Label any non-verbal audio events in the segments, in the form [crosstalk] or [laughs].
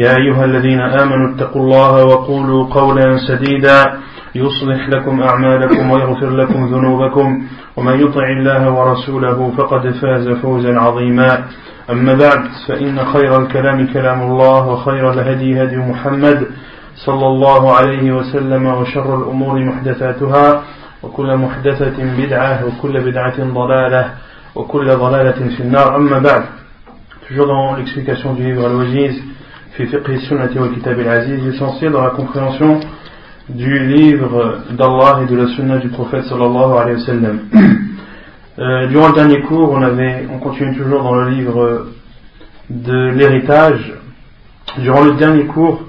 يا أيها الذين آمنوا اتقوا الله وقولوا قولا سديدا يصلح لكم أعمالكم ويغفر لكم ذنوبكم ومن يطع الله ورسوله فقد فاز فوزا عظيما. أما بعد فإن خير الكلام كلام الله وخير الهدي هدي محمد صلى الله عليه وسلم وشر الأمور محدثاتها وكل محدثة بدعة وكل بدعة ضلالة وكل ضلالة في النار. أما بعد toujours dans l'explication du livre Al-Wajiz fi fiqh sunnati wa kitab al-aziz essentiel dans la compréhension du livre d'Allah et de la sunna du prophète sallallahu alayhi wa sallam. Euh, durant le dernier cours on avait on continue toujours dans le livre de l'héritage. Durant le dernier cours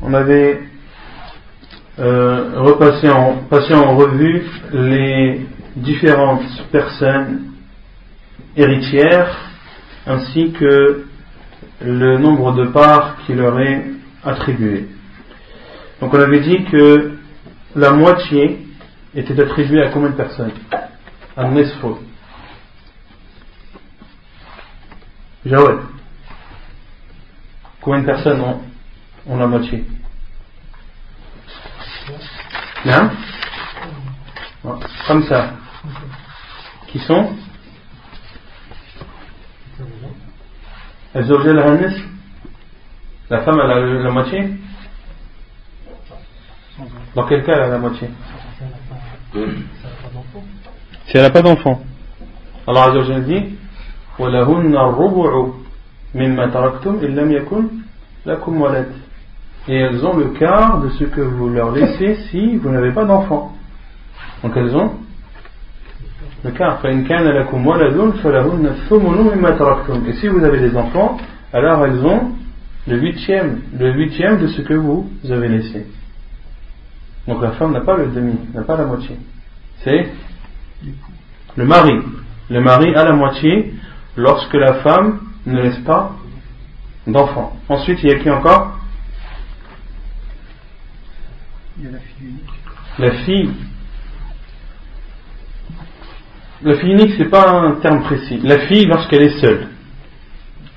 on avait euh, repassé en, passé en revue les différentes personnes héritières ainsi que le nombre de parts qui leur est attribué. Donc on avait dit que la moitié était attribuée à combien de personnes? À Nesfo. Jawed. Combien de personnes ont, ont la moitié? Non Comme ça. Qui sont? الزوجة لها النصف La femme, elle a la moitié Dans quel cas elle a la moitié Si elle n'a pas d'enfant. Allah Azza wa Jalla dit وَلَهُنَّ الرُّبُعُ مِمَّا تَرَكْتُمْ إِن لَمْ يَكُنْ لَكُمْ وَلَدٌ Et elles ont le quart de ce que vous leur laissez si vous n'avez pas d'enfant. Donc elles ont D'accord Et si vous avez des enfants, alors elles ont le huitième, le huitième de ce que vous avez laissé. Donc la femme n'a pas le demi, n'a pas la moitié. C'est le mari. Le mari a la moitié lorsque la femme ne laisse pas d'enfant. Ensuite, il y a qui encore? Il y a la fille unique. La fille la fille unique, c'est pas un terme précis. La fille, lorsqu'elle est seule.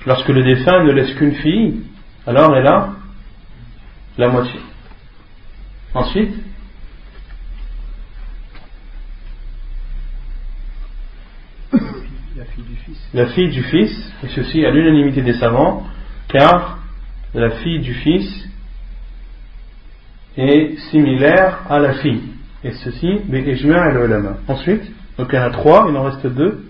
Lorsque le défunt ne laisse qu'une fille, alors elle a la moitié. Ensuite, La fille du fils. la fille du fils, et ceci à l'unanimité des savants, car la fille du fils est similaire à la fille. Et ceci, bi'ijma' al-ulama. Ensuite, donc il y en a trois, il en reste deux.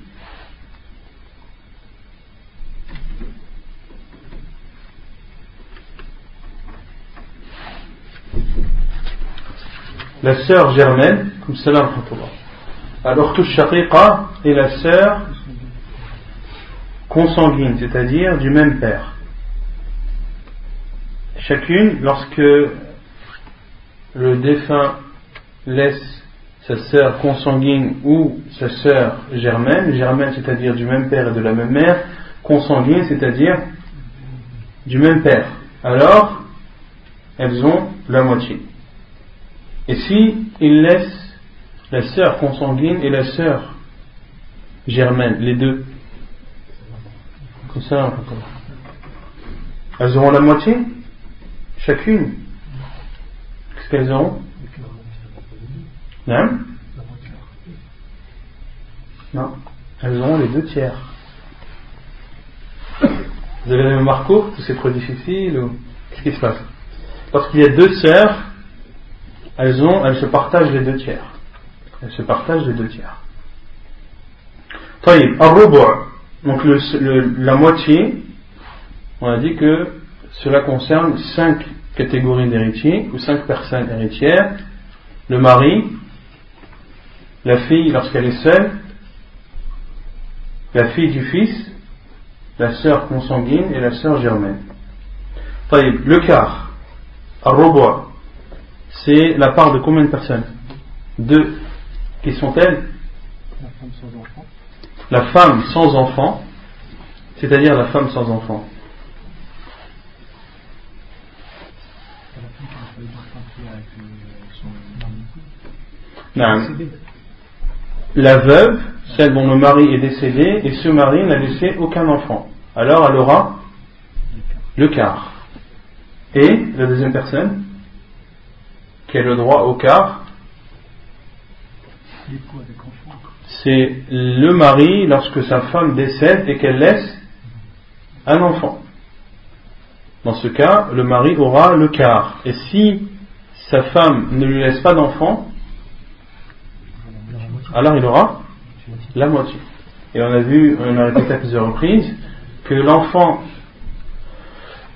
La sœur germaine, comme cela, alors tout shaqiqa est la sœur consanguine, c'est-à-dire du même père. Chacune, lorsque le défunt laisse sa sœur consanguine ou sa sœur germaine, germaine c'est-à-dire du même père et de la même mère, consanguine c'est-à-dire du même père, alors elles ont la moitié. Et si il laisse la sœur consanguine et la sœur germaine, les deux, comme ça, elles auront la moitié, chacune. Qu'est-ce qu'elles auront? Non Elles ont les deux tiers. Vous avez la mémoire courte c'est trop difficile ou... Qu'est-ce qui se passe? Parce qu'il y a deux sœurs, elles, ont, elles se partagent les deux tiers. Elles se partagent les deux tiers. Donc le, le, la moitié, on a dit que cela concerne cinq catégories d'héritiers ou cinq personnes héritières. Le mari, la fille lorsqu'elle est seule, la fille du fils, la sœur consanguine et la sœur germaine. Le quart, à robot, c'est la part de combien de personnes? Deux. Qui sont-elles? La femme sans enfant, La femme sans enfants, c'est-à-dire la femme sans enfant. Non la veuve, celle dont le mari est décédé, et ce mari n'a laissé aucun enfant. Alors elle aura le quart. Et la deuxième personne, qui a le droit au quart, c'est le mari lorsque sa femme décède et qu'elle laisse un enfant. Dans ce cas, le mari aura le quart. Et si sa femme ne lui laisse pas d'enfant, alors il aura la moitié. Et on a vu, on a répété à plusieurs reprises, que l'enfant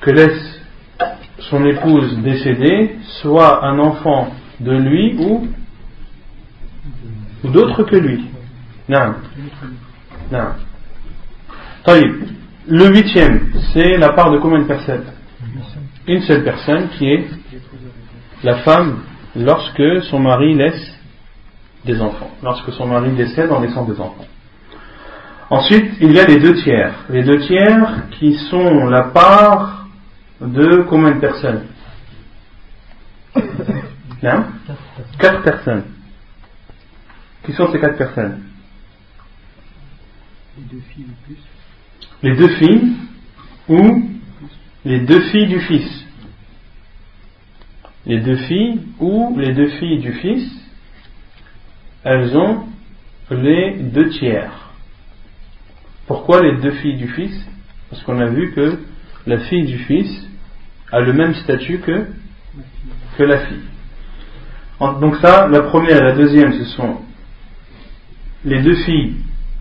que laisse son épouse décédée soit un enfant de lui ou, ou d'autre que lui. Non. Non. Tandis, le huitième, c'est la part de combien de personnes? Une seule personne qui est la femme lorsque son mari laisse des enfants, lorsque son mari décède en laissant des enfants. Ensuite, il y a les deux tiers. Les deux tiers qui sont la part de combien de personnes Non [coughs] Quatre personnes. Qui sont ces quatre personnes Les deux filles ou plus. Les deux filles ou les deux filles du fils? Les deux filles ou les deux filles du fils, elles ont les deux tiers. Pourquoi les deux filles du fils? Parce qu'on a vu que la fille du fils a le même statut que, que la fille. Donc ça, la première et la deuxième, ce sont les deux filles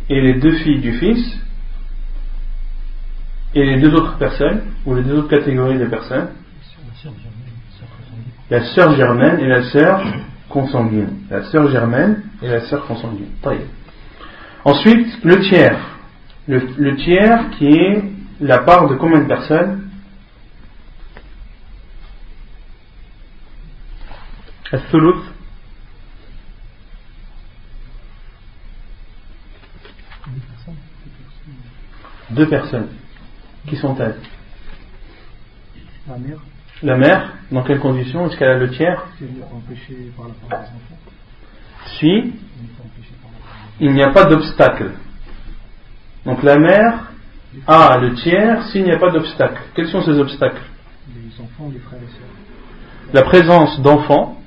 et les deux filles du fils, et les deux autres personnes, ou les deux autres catégories de personnes, la sœur germaine et la sœur consanguine. La sœur germaine et la sœur consanguine. Ensuite, le tiers. Le, tiers qui est la part de combien de personnes? Absolute. Deux personnes. Qui sont-elles? La mère. La mère Dans quelles conditions? Est-ce qu'elle a le tiers? C'est par la part des enfants. Si il n'y a pas d'obstacle. Donc la mère a le tiers s'il n'y a pas d'obstacle. Quels sont ces obstacles? Les enfants, les frères et sœurs. La présence d'enfants.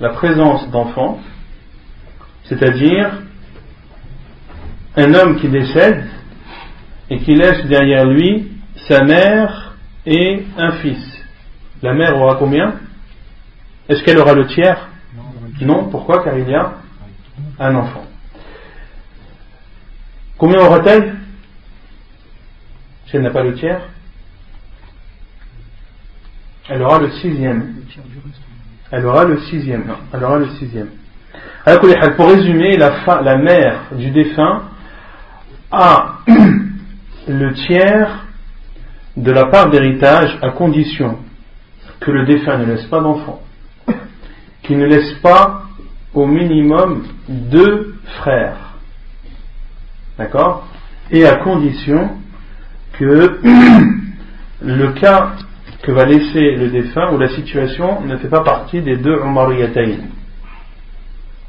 La présence d'enfants, c'est-à-dire un homme qui décède et qui laisse derrière lui sa mère et un fils. La mère aura combien? Est-ce qu'elle aura le tiers Non, pourquoi Car il y a un enfant. Combien aura-t-elle? Si elle n'a pas le tiers Elle aura le sixième. Elle aura le sixième. Non, elle aura le sixième. Alors, pour résumer, la, fa- la mère du défunt a [clears throat] le tiers de la part d'héritage à condition que le défunt ne laisse pas d'enfant, qu'il ne laisse pas au minimum deux frères. D'accord? Et à condition que [clears throat] le cas que va laisser le défunt ou la situation ne fait pas partie des deux Umariyatayn.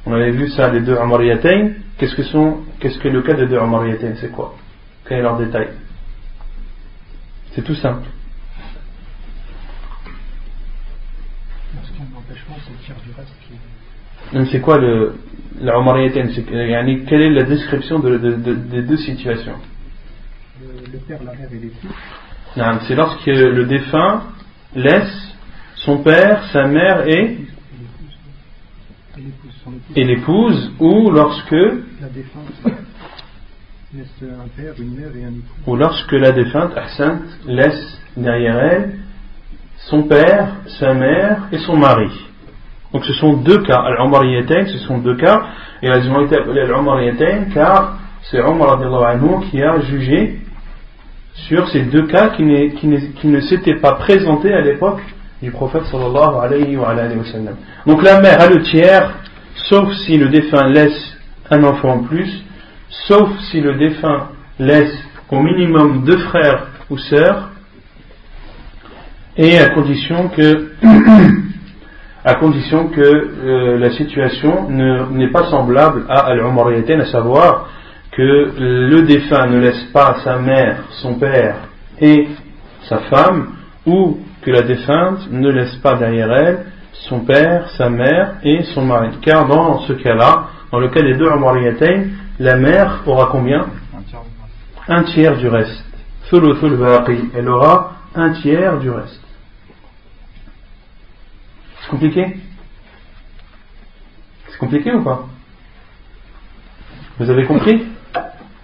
On avait vu ça, les deux Umariyatayn. Qu'est-ce que sont, qu'est-ce que le cas des deux Umariyatayn? C'est quoi? Quel est leur détail? C'est tout simple. Empêchement, c'est le tiers du reste qui C'est quoi le, Quelle est la description de- de- de- des deux situations Le, le père, la mère et l'époux. C'est lorsque le défunt laisse son père, sa mère et, Et l'épouse. ou lorsque la défunte laisse un père, une mère et un époux. Ou lorsque la défunte, laisse derrière elle son père, sa mère et son mari. Donc ce sont deux cas. Al-Umar ce sont deux cas. Et elles ont été appelées Al-Umar car c'est Omar qui a jugé sur ces deux cas qui, ne s'étaient pas présentés à l'époque du prophète sallallahu alayhi wa, sallam. Donc la mère a le tiers, sauf si le défunt laisse un enfant en plus, sauf si le défunt laisse au minimum deux frères ou sœurs, et à condition que [clears throat] à condition que euh, la situation n'est pas semblable à Al-Umariyatain, à savoir que le défunt ne laisse pas sa mère, son père et sa femme, ou que la défunte ne laisse pas derrière elle son père, sa mère et son mari. Car dans ce cas-là, dans le cas des deux Umariyatain, la mère aura combien? Un tiers du reste. Elle aura un tiers du reste. Compliqué C'est compliqué ou pas Vous avez compris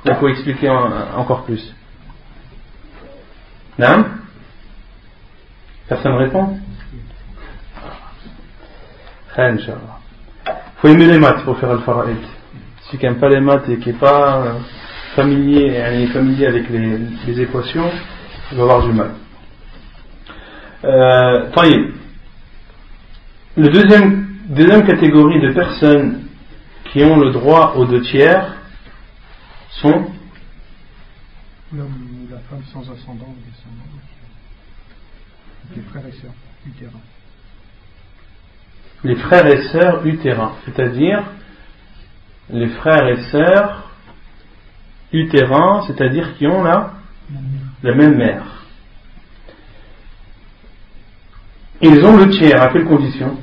Il faut expliquer encore plus. Non Personne répond Il faut aimer les maths pour faire le fara'id. Celui qui n'aime pas les maths et qui n'est pas euh, familier, familier avec les, équations, il va avoir du mal. Euh, deuxième, deuxième catégorie de personnes qui ont le droit aux deux tiers sont l'homme ou la femme sans ascendant ou descendant, les frères et sœurs utérins. Les frères et sœurs utérins, c'est-à-dire les frères et sœurs utérins, c'est-à-dire qui ont la, la même mère. Ils ont le tiers, à quelles conditions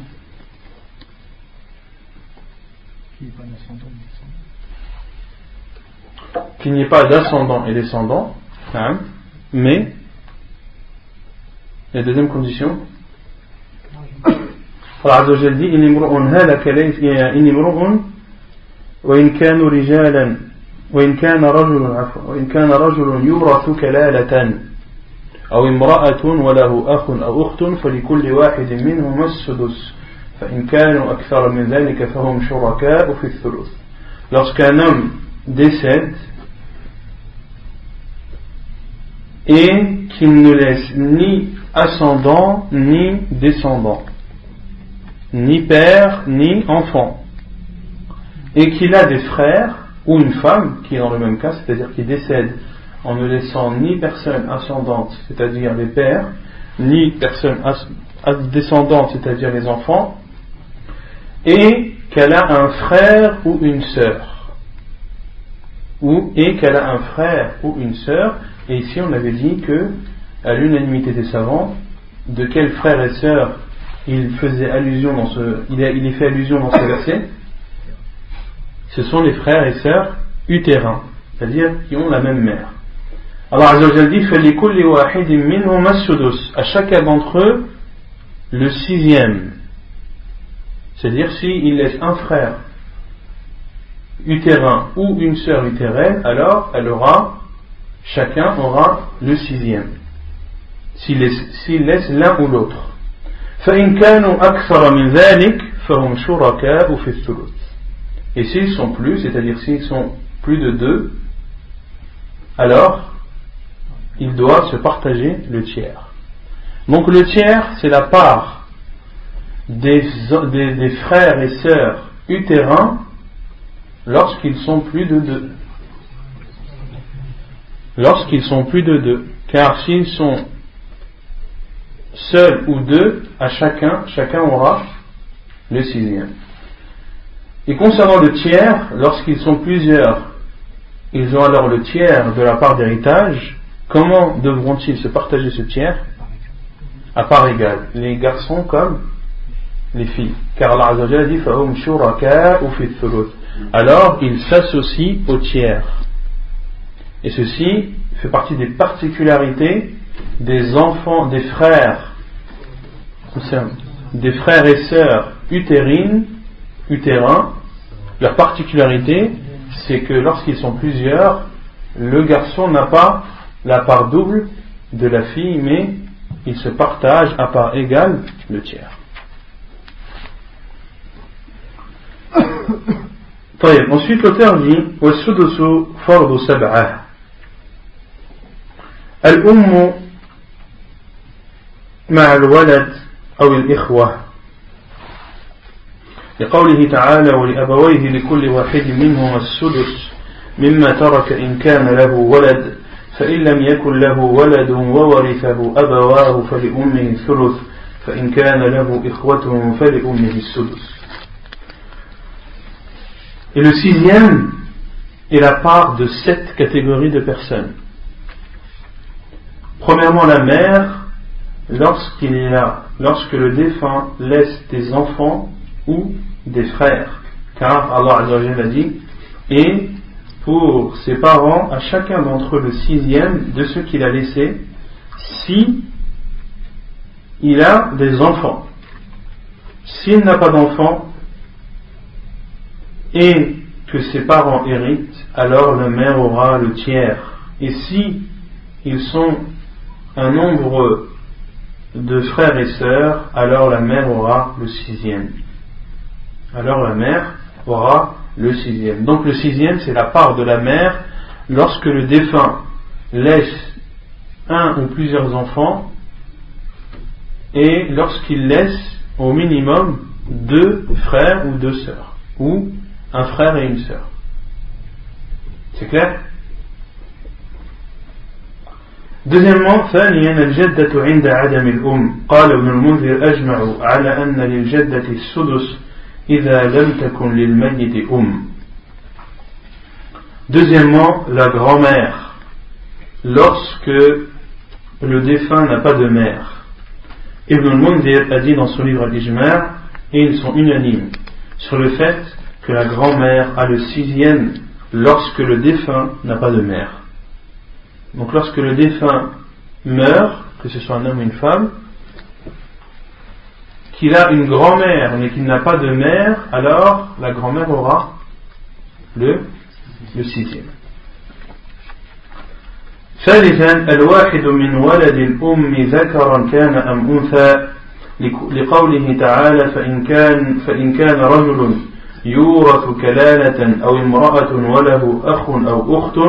qu'il n'y ait pas d'ascendant et descendant, hein, mais la deuxième condition Allah Azza wa Jalla dit إن امرؤ هلك ليس إن امرؤ وإن كانوا رجالا وإن كان رجل عفوا وإن كان رجل يورث كلالة أو امرأة وله أخ أو أخت فلكل واحد منهما السدس فإن كانوا أكثر من ذلك فهم شركاء في الثلث Lorsqu'un homme décède et qu'il ne laisse ni ascendant ni descendant, ni père ni enfant, et qu'il a des frères ou une femme qui est dans le même cas, c'est-à-dire qui décède en ne laissant ni personne ascendante, c'est-à-dire les pères, ni personne descendante, c'est-à-dire les enfants, et qu'elle a un frère ou une sœur, ou et qu'elle a un frère ou une sœur et ici, on avait dit que, à l'unanimité des savants, de quels frères et sœurs il faisait allusion dans ce, il, y fait allusion dans ce verset, ce sont les frères et sœurs utérins, c'est-à-dire qui ont la même mère. Alors Azzawajal dit à chacun d'entre eux le sixième. C'est-à-dire s'il laisse un frère utérin ou une sœur utérine, alors elle aura chacun aura le sixième, s'il laisse, l'un ou l'autre. Et s'ils sont plus, c'est-à-dire s'ils sont plus de deux, alors ils doivent se partager le tiers. Donc le tiers, c'est la part des, des frères et sœurs utérins lorsqu'ils sont plus de deux lorsqu'ils sont plus de deux. Car s'ils sont seuls ou deux, à chacun, chacun aura le sixième. Et concernant le tiers, lorsqu'ils sont plusieurs, ils ont alors le tiers de la part d'héritage. Comment devront-ils se partager ce tiers À part égale. Les garçons comme les filles. Car Allah a dit Alors ils s'associent au tiers. Et ceci fait partie des particularités des enfants, des frères, des frères et sœurs utérines utérins, leur particularité, c'est que lorsqu'ils sont plusieurs, le garçon n'a pas la part double de la fille, mais il se partage à part égale le tiers. [coughs] [coughs] Ensuite, l'auteur dit والسدس فرض سبعة. الأم مع الولد أو الإخوة. لقوله تعالى ولأبويه لكل واحد منهما السدس مما ترك إن كان له ولد فإن لم يكن له ولد وورثه أبواه فلأمه الثلث فإن كان له إخوة فلأمه السدس. Et le sixième est la part de sept catégories de personnes. Premièrement, la mère, lorsqu'il a, lorsque le défunt laisse des enfants ou des frères, car Allah a dit, et pour ses parents, à chacun d'entre eux le sixième de ce qu'il a laissé, si il a des enfants. S'il n'a pas d'enfants, et que ses parents héritent, alors le mère aura le tiers. Et si ils sont un nombre de frères et sœurs, alors la mère aura le sixième. Alors la mère aura le sixième. Donc le sixième, c'est la part de la mère lorsque le défunt laisse un ou plusieurs enfants et lorsqu'il laisse au minimum deux frères ou deux sœurs, ou un frère et une sœur. C'est clair Deuxièmement, ثانيا الجدة عند عدم الأم قال ابن المنذر أجمع على أن للجدة السدس إذا لم تكن للميت أم Deuxièmement, la grand-mère, lorsque le défunt n'a pas de mère. Ibn al-Mundir a dit dans son livre Al-Ijma' et ils sont unanimes sur le fait que la grand-mère a le sixième lorsque le défunt n'a pas de mère. Donc lorsque le défunt meurt, que ce soit un homme ou une femme, qu'il a une grand-mère mais qu'il n'a pas de mère, alors la grand-mère aura le, le sixième. ثالثا الواحد من ولد الأم ذكرا كان أم أنثى لقوله تعالى فإن كان, فإن كان رجل يورث كلالة أو امرأة وله أخ أو أخت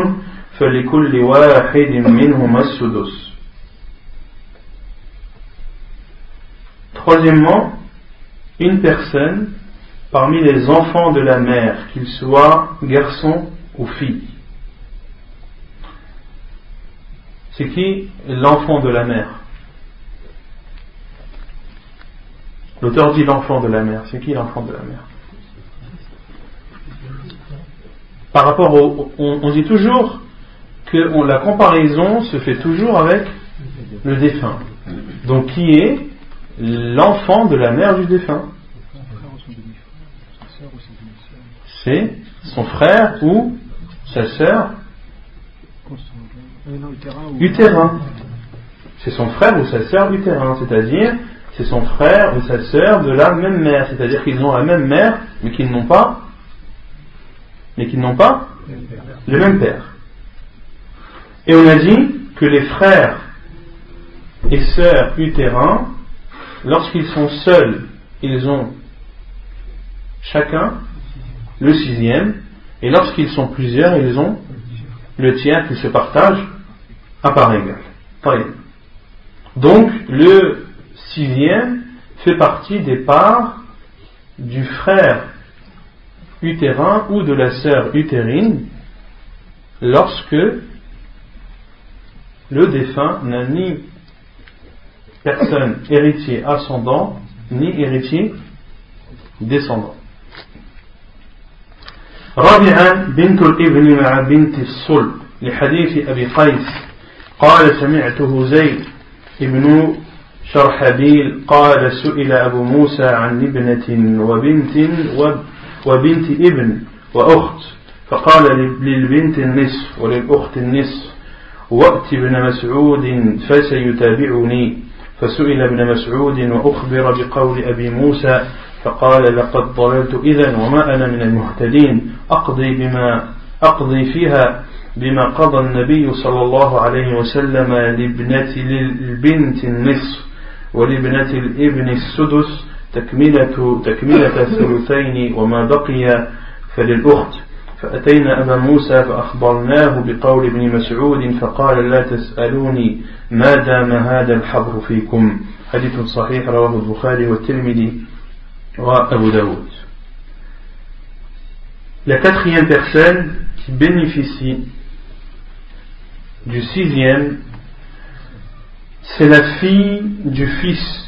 فلكل واحد منهما السدس Troisièmement, une personne parmi les enfants de la mère, qu'il soit garçon ou fille. C'est qui l'enfant de la mère L'auteur dit l'enfant de la mère. C'est qui l'enfant de la mère Par rapport au. On, dit toujours que la comparaison se fait toujours avec le défunt. Donc qui est l'enfant de la mère du défunt? C'est son frère ou sa sœur utérin. C'est son frère ou sa sœur utérin, c'est-à-dire c'est son frère ou sa sœur de la même mère, c'est-à-dire qu'ils ont la même mère, mais qu'ils n'ont pas, mais qu'ils n'ont pas le même père. Et on a dit que les frères et sœurs utérins, lorsqu'ils sont seuls, ils ont chacun le sixième, et lorsqu'ils sont plusieurs, ils ont le tiers qui se partagent à part égale. Donc, le sixième fait partie des parts du frère utérin ou de la sœur utérine lorsque le défunt n'a ni personne héritier ascendant ni héritier descendant. رابعا بنت الابن مع بنت الصلب لحديث أبي قيس قال سمعته زيد ابن شرحبيل قال سئل أبو موسى عن ابنة وبنت وبنت ابن وأخت فقال للبنت النصف وللأخت النصف وأت ابن مسعود فسيتابعني. فسئل ابن مسعود وأخبر بقول أبي موسى فقال لقد ضللت إذا وما أنا من المهتدين أقضي بما أقضي فيها بما قضى النبي صلى الله عليه وسلم لابنة البنت النصف ولابنة الابن السدس تكملة تكملة [laughs] الثلثين وما بقي فللأخت. فأتينا أبا موسى فأخبرناه بقول ابن مسعود فقال لا تسألوني ما دام هذا الحبر فيكم. حديث صحيح رواه البخاري والترمذي وأبو داود. La quatrième personne qui bénéficie du sixième, c'est la fille du fils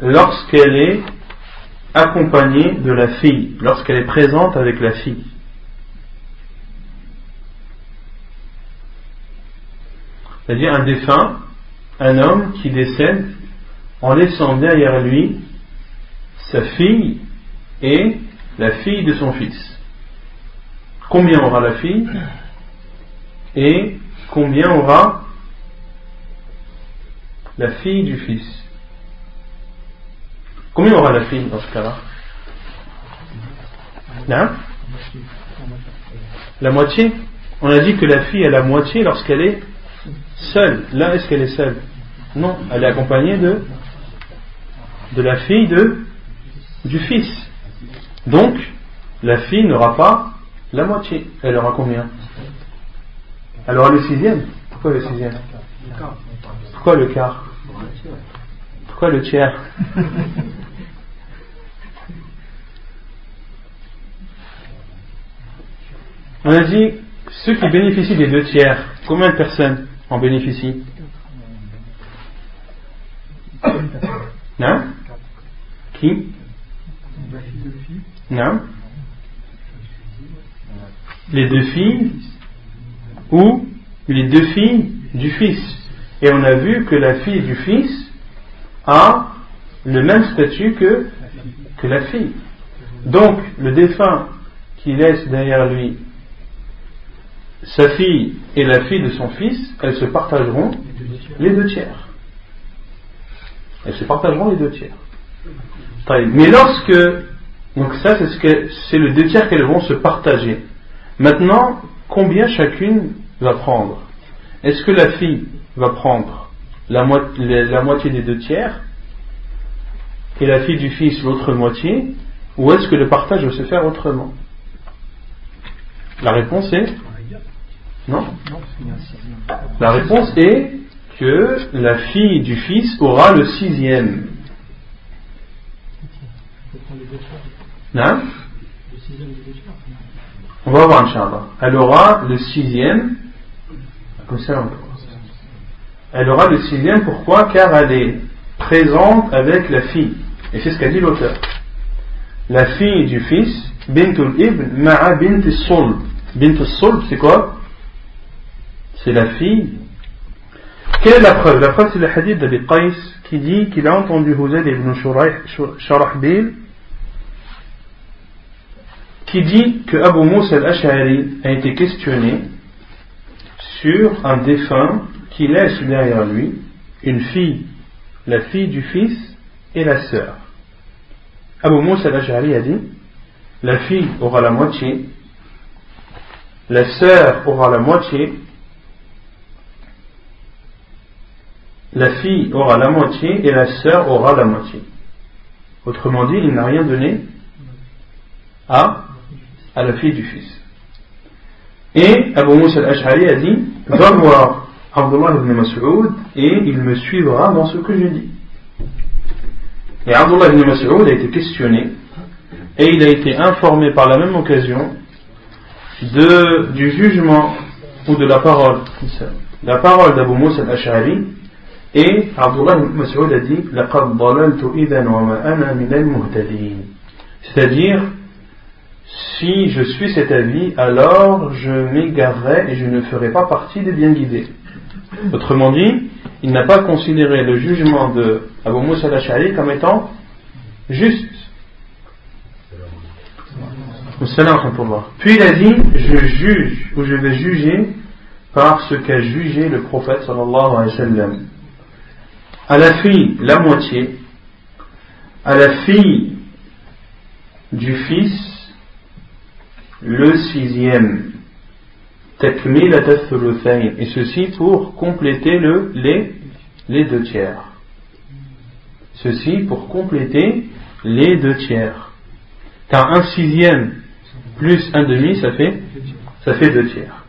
lorsqu'elle est accompagnée de la fille, lorsqu'elle est présente avec la fille. C'est-à-dire un défunt, un homme qui décède en laissant derrière lui sa fille et la fille de son fils. Combien aura la fille et combien aura la fille du fils? Combien aura la fille dans ce cas-là hein La moitié On a dit que la fille a la moitié lorsqu'elle est seule. Là, est-ce qu'elle est seule Non, elle est accompagnée de, de la fille de, du fils. Donc, la fille n'aura pas la moitié. Elle aura combien Elle aura le sixième. Pourquoi le sixième Pourquoi le quart Pourquoi le tiers On a dit, ceux qui bénéficient des deux tiers, combien de personnes en bénéficient? Non? Qui? Non? Les deux filles ou les deux filles du fils? Et on a vu que la fille du fils a le même statut que, que la fille. Donc, le défunt qui laisse derrière lui sa fille et la fille de son fils, elles se partageront les deux tiers. Elles se partageront les deux tiers. Mais lorsque, donc ça c'est ce que c'est le deux tiers qu'elles vont se partager. Maintenant, combien chacune va prendre? Est-ce que la fille va prendre la, la moitié des deux tiers et la fille du fils l'autre moitié ou est-ce que le partage va se faire autrement? La réponse est non La réponse est que la fille du fils aura le sixième. Hein On va voir, Inch'Allah. Elle aura le sixième. Comme ça, Elle aura le sixième, pourquoi? Car elle est présente avec la fille. Et c'est ce qu'a dit l'auteur. La fille du fils, bintul ibn, ma'a bint sul. Bint sul, c'est quoi? C'est la fille. Quelle est la preuve? La preuve, c'est le hadith d'Abi Qais qui dit qu'il a entendu Huzayd ibn Sharahbil qui dit que Abu Musa al-Ash'ari a été questionné sur un défunt qui laisse derrière lui une fille, la fille du fils et la sœur. Abu Musa al-Ash'ari a dit la fille aura la moitié, la sœur aura la moitié la fille aura la moitié et la sœur aura la moitié. Autrement dit, il n'a rien donné à, la fille du fils. Et Abu Musa al-Ash'ari a dit Va voir Abdullah ibn Mas'ud et il me suivra dans ce que je dis. Et Abdullah ibn Mas'ud a été questionné et il a été informé par la même occasion de, du jugement ou de la parole, la parole d'Abu al-Ash'ari et Abdullah Mas'ud a dit C'est-à-dire, si je suis cet avis, alors je m'égarerai et je ne ferai pas partie des bien guidés. Autrement dit, il n'a pas considéré le jugement de Abu Musa al-Ash'ari comme étant juste. Puis il a dit, je juge ou je vais juger par ce qu'a jugé le prophète sallallahu alayhi wa sallam à la fille la moitié, à la fille du fils le sixième. Et ceci pour compléter le, les, les deux tiers. Ceci pour compléter les deux tiers. Car un sixième plus un demi, ça fait, ça fait deux tiers.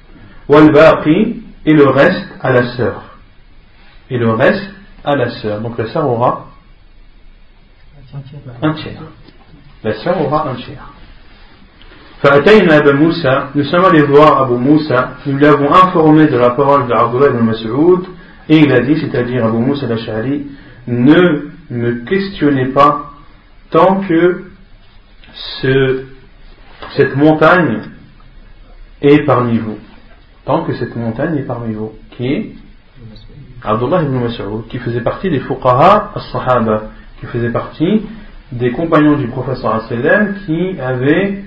Walbaqi et le reste à la sœur. Et le reste à la sœur. Donc la sœur aura un tiers. La sœur aura un tiers. nous sommes allés voir Abu Moussa, nous l'avons informé de la parole de Abdullah ibn Mas'ud, et il a dit, c'est-à-dire Abu Moussa al-Ash'ari, ne me questionnez pas tant que ce, cette montagne est parmi vous. Tant que cette montagne est parmi vous. Qui est Abdullah ibn Mas'ud, qui faisait partie des fuqaha as-sahaba, qui faisait partie des compagnons du professeur sallam qui avaient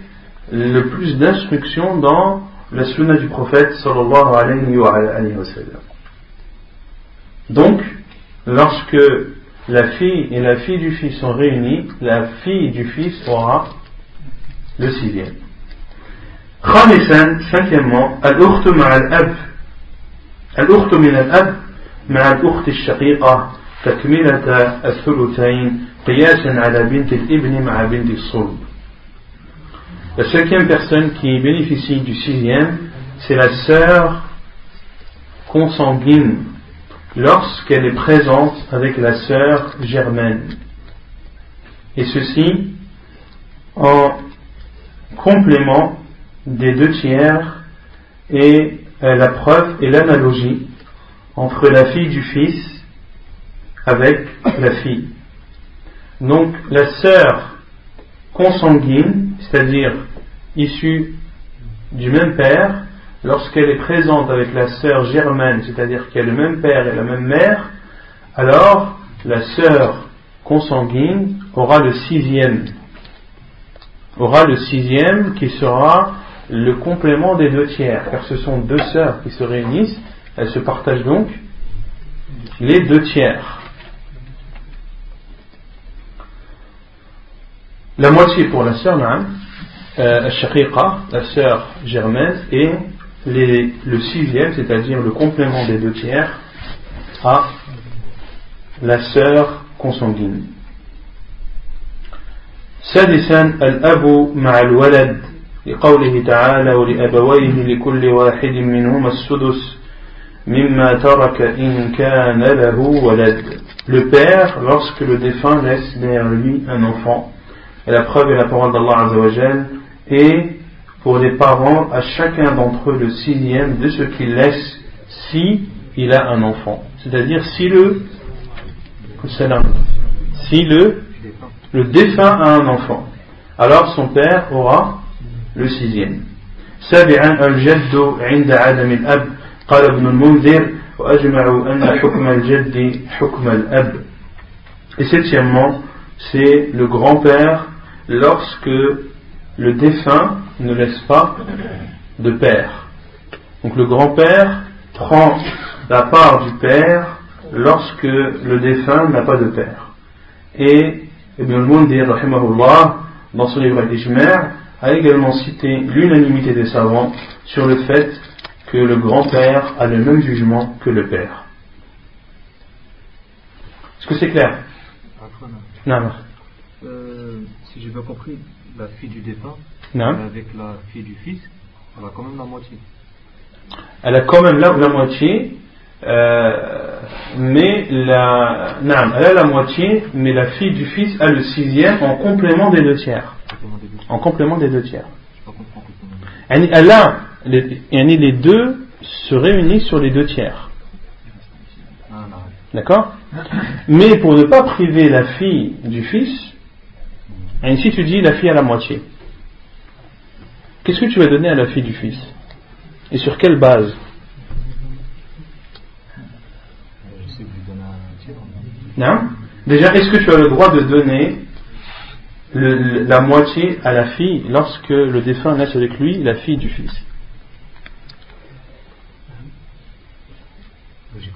le plus d'instructions dans la sunna du prophète sallallahu alayhi wa, sallam. Donc, lorsque la fille et la fille du fils sont réunies, la fille du fils aura le sixième. خامسا cinquièmement الأخت مع الأب الأخت من الأب مع الأخت الشقيقة تكملة الثلثين قياسا على بنت الابن مع بنت الصلب La cinquième personne qui bénéficie du sixième, c'est la sœur consanguine lorsqu'elle est présente avec la sœur germaine. Et ceci en complément des deux tiers et euh, la preuve et l'analogie entre la fille du fils avec la fille. Donc la sœur consanguine, c'est-à-dire issue du même père, lorsqu'elle est présente avec la sœur germaine, c'est-à-dire qui a le même père et la même mère, alors la sœur consanguine aura le sixième. Aura le sixième qui sera le complément des deux tiers, car ce sont deux sœurs qui se réunissent, elles se partagent donc les deux tiers. La moitié pour la sœur euh, la sœur germaine, et le sixième, c'est-à-dire le complément des deux tiers, à la sœur consanguine. سادسا الأب مع الولد لقوله تعالى ولأبويه لكل واحد منهما السدس le père, lorsque le défunt laisse derrière lui un enfant, et la preuve est la parole d'Allah et pour les parents à chacun d'entre eux le sixième de ce qu'il laisse si il a un enfant. C'est-à-dire si le si le, le défunt a un enfant, alors son père aura le sixième. سابعا الجد عند عدم الأب قال ابن المنذر وأجمعوا أن حكم الجد حكم الأب Et septièmement, c'est le grand-père lorsque le défunt ne laisse pas de père. Donc le grand-père prend la part du père lorsque le défunt n'a pas de père. Et Ibn al-Mundir, dans son livre al a également cité l'unanimité des savants sur le fait que le grand-père a le même jugement que le père. Est-ce que c'est clair? Non. Euh, si j'ai bien compris, la fille du défunt, avec la fille du fils, elle a quand même la moitié. Elle a quand même la, moitié, euh, mais la, non, elle a la moitié, mais la fille du fils a le sixième en complément des deux tiers. En complément des deux tiers. Elle a, les, les deux se réunissent sur les deux tiers. Ah, D'accord? Mais pour ne pas priver la fille du fils, ainsi tu dis la fille à la moitié. Qu'est-ce que tu vas donner à la fille du fils? Et sur quelle base? Non? Déjà, est-ce que tu as le droit de donner la moitié à la fille lorsque le défunt laisse avec lui la fille du fils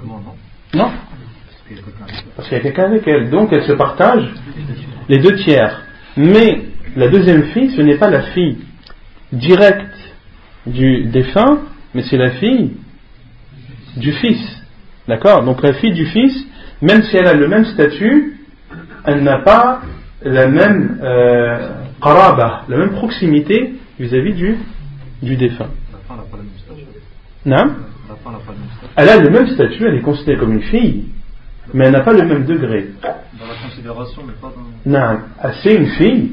Non Non Parce qu'il y a quelqu'un avec elle. Donc elle se partage les deux tiers. Mais la deuxième fille, ce n'est pas la fille directe du défunt, mais c'est la fille du fils. D'accord? Donc la fille du fils, même si elle a le même statut, elle n'a pas la même euh, qaraba, la même proximité vis-à-vis du, du défunt. Non Elle a le même statut, elle est considérée comme une fille, mais elle n'a pas le même degré. Dans la considération, mais pas dans. Non, ah, c'est une fille.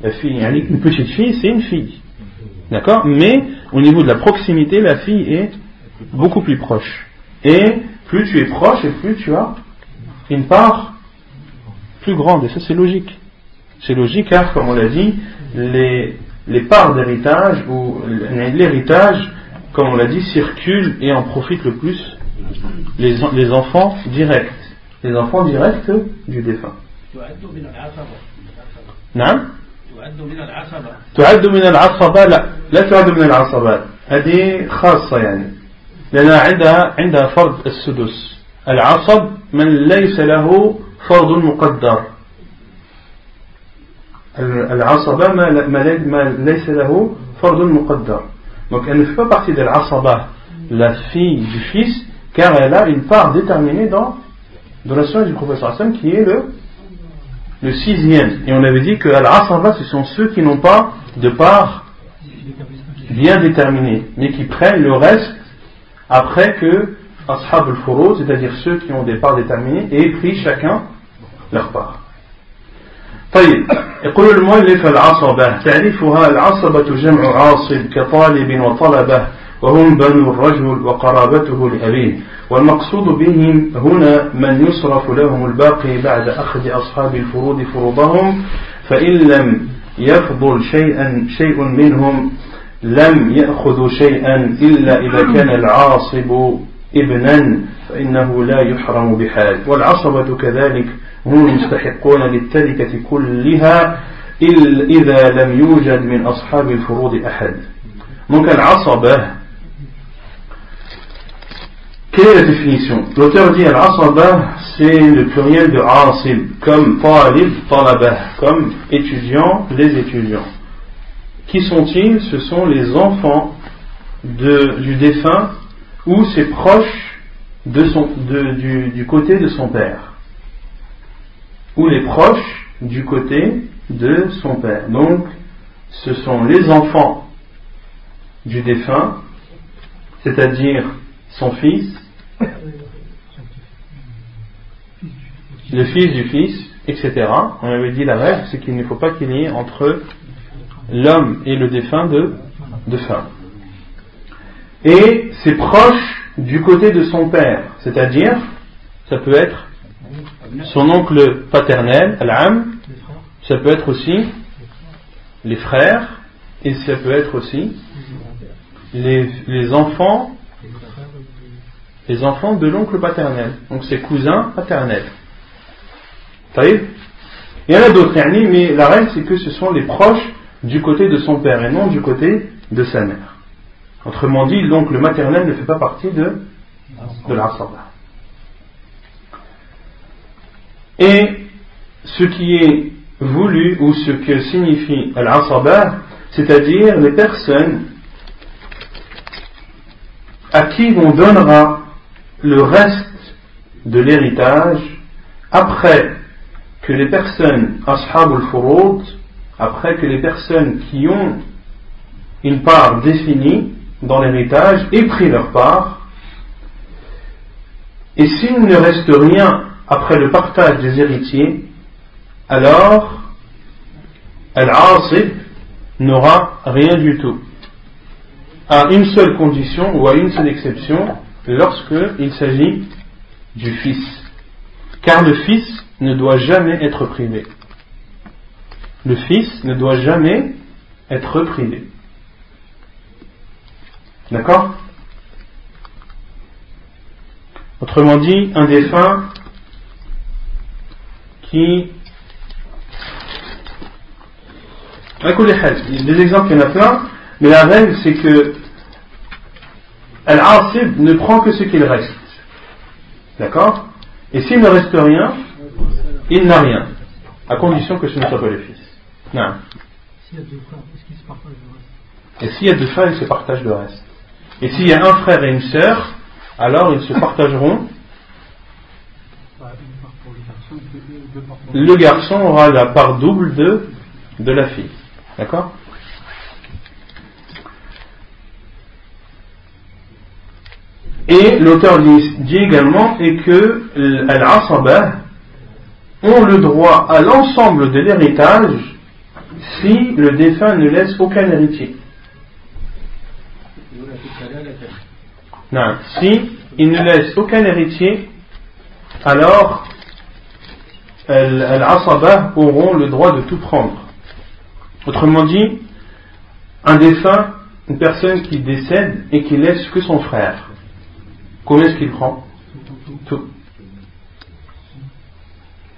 La fille, une petite fille, c'est une fille. D'accord? Mais au niveau de la proximité, la fille est beaucoup plus proche. Et plus tu es proche, et plus tu as une part plus grande. Et ça, c'est logique. C'est logique car, comme on l'a dit, les, les parts d'héritage ou l'héritage, comme on l'a dit, circulent et en profitent le plus les, les enfants directs. Les enfants directs du défunt. نعم تعد من العصبة تعد من العصبة لا لا تعد من العصبات هذه خاصة يعني لأنها عندها عندها فرض السدس العصب من ليس له فرض مقدر العصبة ما, ما ليس له فرض مقدر donc elle ne fait pas partie de l'asaba la fille du fils car elle a une part déterminée dans, dans la du professeur Hassan qui est le le sixième. Et on avait dit que Al-Asaba, ce sont ceux qui n'ont pas de part bien déterminée, mais qui prennent le reste après que Ashab al cest c'est-à-dire ceux qui ont des parts déterminées, aient pris chacun leur part. طيب يقول المؤلف العصبة تعريفها العصبة جمع عاصب كطالب وطلبة وهم بنو الرجل وقرابته لأبيه والمقصود بهم هنا من يصرف لهم الباقي بعد أخذ أصحاب الفروض فروضهم فإن لم يفضل شيئا شيء منهم لم يأخذوا شيئا إلا إذا كان العاصب ابنا فإنه لا يحرم بحال. والعصبة كذلك هم المستحقون للتركة كلها إذا لم يوجد من أصحاب الفروض أحد ممكن العصبة Quelle est la définition L'auteur dit Al-Asaba, c'est le pluriel de Asib, comme Talib, Talabah, comme étudiants, les étudiants. Qui sont-ils Ce sont les enfants de, du défunt ou ses proches de son, de, du, du côté de son père. Ou les proches du côté de son père. Donc, ce sont les enfants du défunt, c'est-à-dire son fils, le fils du fils, etc. On avait dit la règle, c'est qu'il ne faut pas qu'il y ait entre l'homme et le défunt de, de femme. Et ses proches du côté de son père, c'est-à-dire, ça peut être son oncle paternel, l'âme, ça peut être aussi les frères, et ça peut être aussi les, enfants les enfants de l'oncle paternel, donc ses cousins paternels. Il y en a d'autres, mais la règle c'est que ce sont les proches du côté de son père et non du côté de sa mère. Autrement dit, donc le maternel ne fait pas partie de, de. Et ce qui est voulu ou ce que signifie l'asaba, c'est-à-dire les personnes à qui on donnera le reste de l'héritage après que les personnes ashab après que les personnes qui ont une part définie dans l'héritage aient pris leur part, et s'il ne reste rien après le partage des héritiers, alors Al-Asib n'aura rien du tout. À une seule condition ou à une seule exception, lorsqu'il s'agit du fils. Car le fils ne doit jamais être privé. Le fils ne doit jamais être privé. D'accord? Autrement dit, un défunt qui... Des exemples, il y en a plein, mais la règle c'est que Al-Asib ne prend que ce qu'il reste. D'accord? Et s'il ne reste rien, il n'a rien. à condition que ce ne soit pas le fils. Non. S'il y a deux frères, est-ce qu'ils se partagent le reste? Et s'il y a deux frères, ils se partagent le reste. Et s'il y a un frère et une sœur, alors ils se partageront. Le garçon aura la part double de, la fille. D'accord? Et l'auteur dit, également et que al ont le droit à l'ensemble de l'héritage si le défunt ne laisse aucun héritier. Non. Si il ne laisse aucun héritier, alors al-asaba auront le droit de tout prendre. Autrement dit, un défunt, une personne qui décède et qui laisse que son frère, combien est-ce qu'il prend Tout.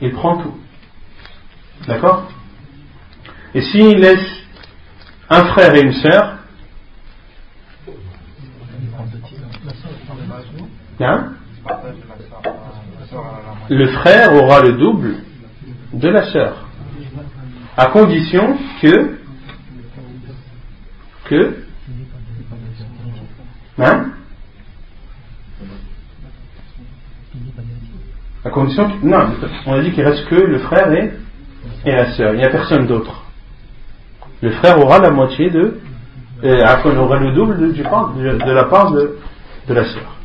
Il prend tout. D'accord Et s'il laisse un frère et une sœur, hein le frère aura le double de la sœur, à condition que que hein? À condition que, non, on a dit qu'il reste que le frère et, et la sœur, il n'y a personne d'autre. Le frère aura la moitié de, il aura le double de, de la part de, de la sœur.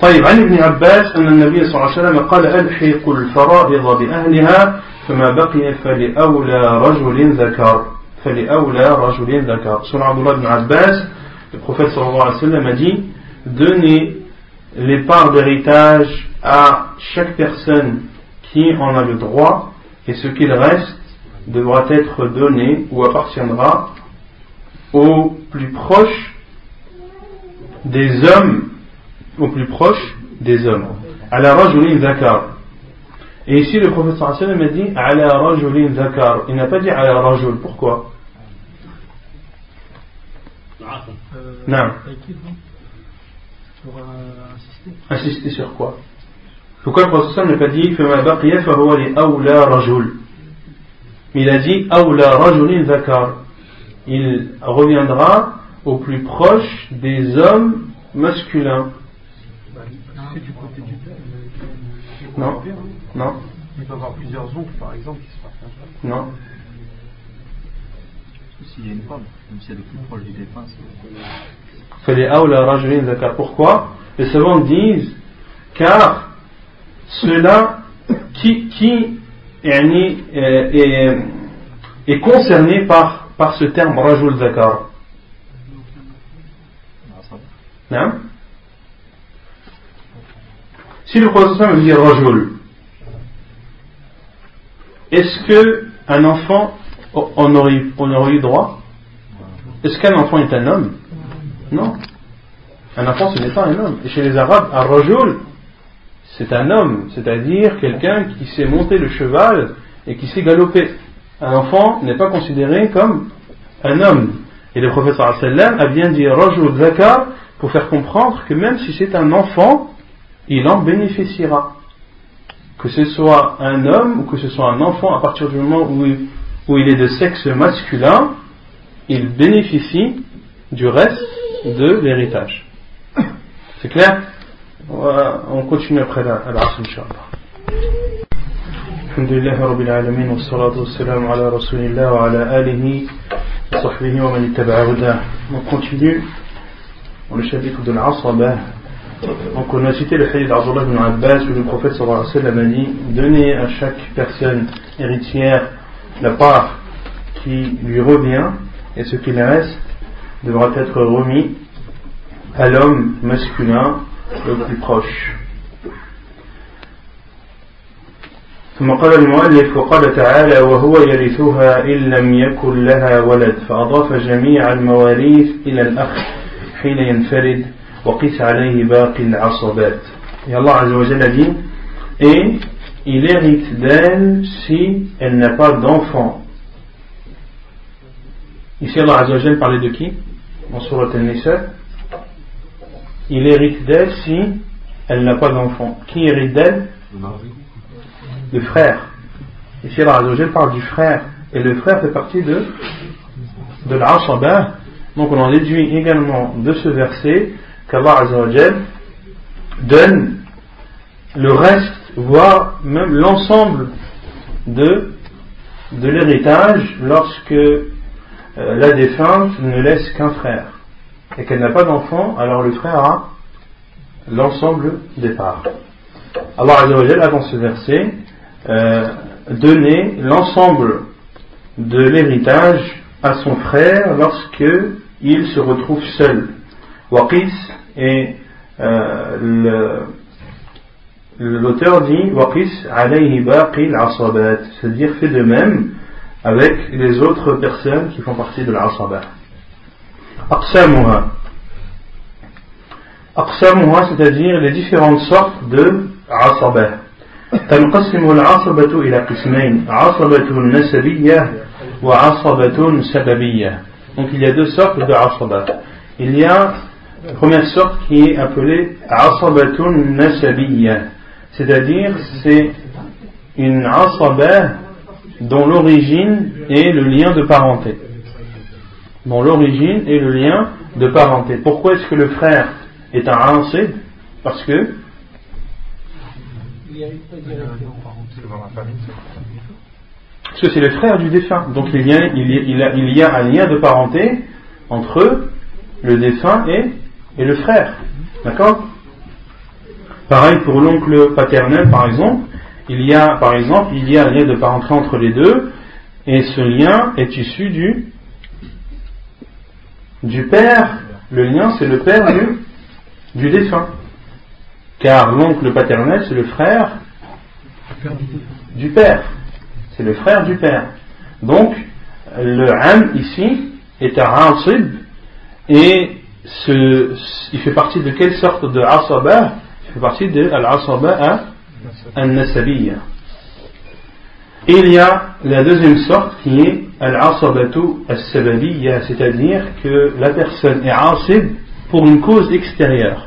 طيب عن ابن عباس أن النبي صلى الله عليه وسلم قال ألحق الفرائض بأهلها فما بقي فلأولى رجل ذكر فلأولى رجل ذكر Selon Abdullah ibn Abbas, le prophète sallallahu alayhi wa sallam a dit Donnez les parts d'héritage à chaque personne qui en a le droit et ce qu'il reste devra être donné ou appartiendra aux plus proches des hommes au plus proche des hommes. Ala rajulin zakar. Et ici, le prophète sallallahu a dit ala rajulin zakar. Il n'a pas dit ala rajul. Pourquoi? Non. Pour insister. Insister sur quoi? Pourquoi le prophète n'a pas dit fama baqiya fahuwa li awla rajul? Il a dit awla rajulin zakar. Il reviendra au plus proche des hommes masculins du côté du père Non. Non. Il peut y avoir plusieurs oncles, par exemple, qui se partagent. Non. S'il y a une femme, même si elle est plus proche du défunt, c'est. Pourquoi? Les savants disent car cela qui, qui est, est, est concerné par, par ce terme Rajul Zakar. Non si le prophète veut dire rajul, est-ce que un enfant en aurait, eu droit? Est-ce qu'un enfant est un homme? Non. Un enfant, ce n'est pas un homme. Et chez les Arabes, un rajul, c'est un homme, c'est-à-dire quelqu'un qui sait monter le cheval et qui sait galoper. Un enfant n'est pas considéré comme un homme. Et le prophète a bien dit rajul zakar pour faire comprendre que même si c'est un enfant, il en bénéficiera. Que ce soit un homme ou que ce soit un enfant, à partir du moment où, où il est de sexe masculin, il bénéficie du reste de l'héritage. C'est clair On continue après la, la Inch'Allah. الحمد لله رب العالمين والصلاة والسلام على رسول الله وعلى آله وصحبه ومن اتبع هداه. On continue dans le chapitre de l'Asabah donc on a cité le hadith d'Abdullah ibn Abbas où le prophète sallallahu alayhi wa sallam a dit Donnez à chaque personne héritière la part qui lui revient et ce qui reste devra être remis à l'homme masculin le plus proche. ثم قال المؤلف وقال تعالى وهو يرثها إن لم يكن لها ولد فأضاف جميع المواريث إلى الأخ حين ينفرد et Allah a dit et il hérite d'elle si elle n'a pas d'enfant. Ici Allah Azzawajal parlait de qui? En Surat al-Nisa. Il hérite d'elle si elle n'a pas d'enfant. Qui hérite d'elle? Le frère. Ici, Allah parle du frère. Et le frère fait partie de, de l'asabah. Donc on en déduit également de ce verset qu'Allah donne le reste, voire même l'ensemble de, de l'héritage lorsque euh, la défunte ne laisse qu'un frère et qu'elle n'a pas d'enfant, alors le frère a l'ensemble des parts. Allah a dans ce verset, euh, donné l'ensemble de l'héritage à son frère lorsque il se retrouve seul. Waqis et euh, l'auteur dit Waqis alayhi baqi al c'est-à-dire fait de même avec les autres personnes qui font partie de l'asabat. Aqsamuha. Aqsamuha, c'est-à-dire les différentes sortes de asaba. تنقسم العصبة إلى قسمين عصبة نسبية وعصبة سببية donc il y a deux sortes de asaba il y a première sorte qui est appelée asabatun nasabiyya. C'est-à-dire c'est une asaba dont l'origine est le lien de parenté. Dont l'origine est le lien de parenté. Pourquoi est-ce que le frère est un ansib parce que parce que c'est le frère du défunt. Donc il y, a, il, y a, un lien de parenté entre le défunt et, et le frère. D'accord? Pareil pour l'oncle paternel, par exemple. Il y a, par exemple, il y a un lien de parenté entre les deux, et ce lien est issu du, du père. Le lien, c'est le père du, défunt. Car l'oncle paternel, c'est le frère du père. C'est le frère du père. Donc, le am ici est un ansib et ce, il fait partie de quelle sorte de asaba Il fait partie de al-asaba al-nasabiyya. Et il y a la deuxième sorte qui est al-asabatu al-sababiyya, c'est-à-dire que la personne est asib pour une cause extérieure.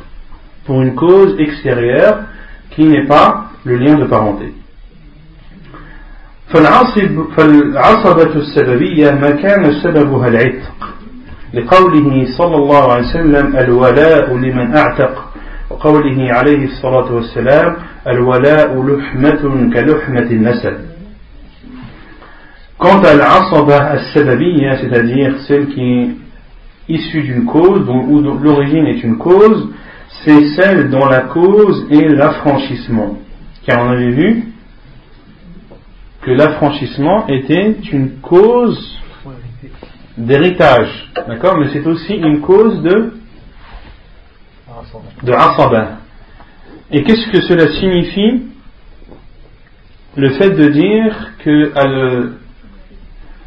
Pour une cause extérieure qui n'est pas le lien de parenté. فالعصب فالعصبة السببية ما كان سببها العتق لقوله صلى الله عليه وسلم الولاء لمن أعتق وقوله عليه الصلاة والسلام الولاء لحمة كلحمة النسب Quant à l'asaba al-sababiyya, c'est-à-dire celle qui est issue d'une cause, dont, où l'origine est une cause, c'est celle dont la cause est l'affranchissement. Car on avait vu que l'affranchissement était une cause d'héritage, d'accord Mais c'est aussi une cause de de asaba. Et qu'est-ce que cela signifie? Le fait de dire que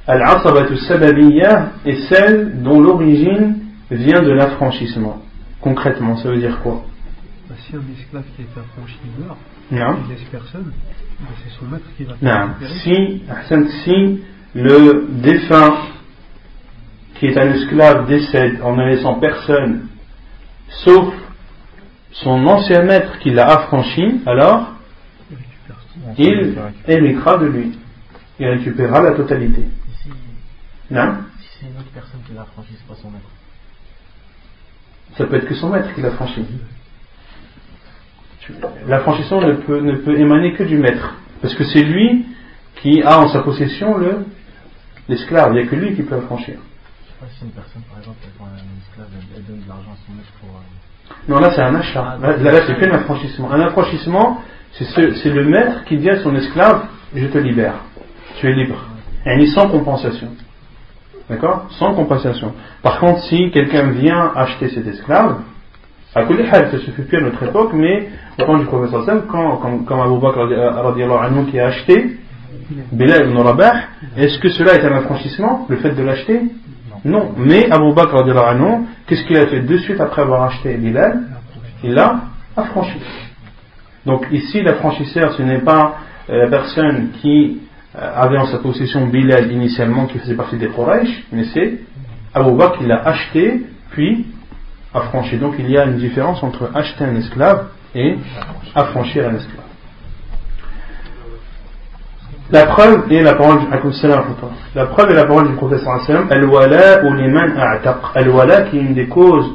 al-asabatu sababiyya est celle dont l'origine vient de l'affranchissement. Concrètement, ça veut dire quoi? Bah, Si un esclave qui est affranchi meurt, non. il laisse personne, c'est son maître qui va non. Si, si le défunt qui est un esclave décède en ne laissant personne, sauf son ancien maître qui l'a affranchi, alors il héritera de lui. Il récupérera la totalité. non Si c'est une autre personne qui l'a affranchi, c'est pas son maître. Ça peut être que son maître qui l'a franchi. L'affranchissement ne peut, ne peut émaner que du maître. Parce que c'est lui qui a en sa possession le, l'esclave. Il n'y a que lui qui peut affranchir. Pas si une personne, par exemple, prend un esclave, elle, donne de l'argent à son maître pour. Euh, non, là c'est un achat. Ah, là, c'est plus un affranchissement. Un affranchissement, c'est, le maître qui dit à son esclave Je te libère. Tu es libre. Et sans compensation. D'accord? Sans compensation. Par contre, si quelqu'un vient acheter cet esclave, à ça se fait plus à notre époque, mais au temps du professeur Sam, quand, quand, comme Abu Bakr anhu, qui a acheté Bilal ibn Rabah, est-ce que cela est un affranchissement, le fait de l'acheter? Non. Mais Abu Bakr qu'est-ce qu'il a fait de suite après avoir acheté Bilal? Il l'a affranchi. Donc ici, l'affranchisseur, ce n'est pas euh, la personne qui euh, avait en sa possession Bilal initialement, qui faisait partie des Quraysh, mais c'est Abu Bakr qui l'a acheté, puis affranchi. Donc il y a une différence entre acheter un esclave et affranchir un esclave. La preuve est la parole du La preuve est la parole du professeur Al-wala ou liman a'taq. Al-wala qui est une des causes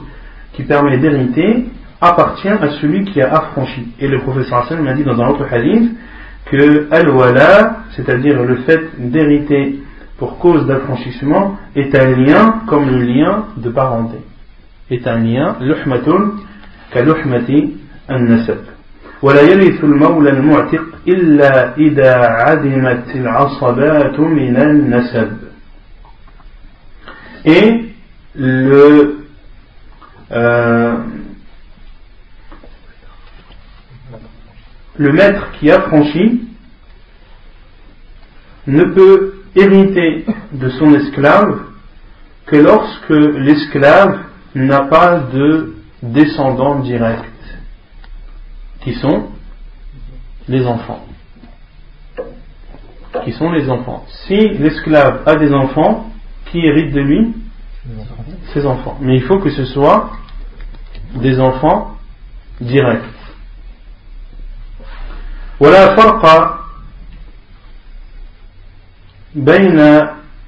qui permet d'hériter appartient à celui qui a affranchi. Et le professeur Hassan m'a dit dans un autre hadith que al-wala, c'est-à-dire le fait d'hériter pour cause d'affranchissement, est un lien comme le lien de parenté. Est un lien, luhmatun ka luhmati an-nasab. ولا يرث المولى المعتق إلا إذا عدمت العصبات من النسب et le euh, le maître qui a franchi ne peut hériter de son esclave que lorsque l'esclave n'a pas de descendants directs, qui sont les enfants. Qui sont les enfants. Si l'esclave a des enfants, qui hérite de lui Ses enfants. Mais il faut que ce soit des enfants directs. ولا فرق بين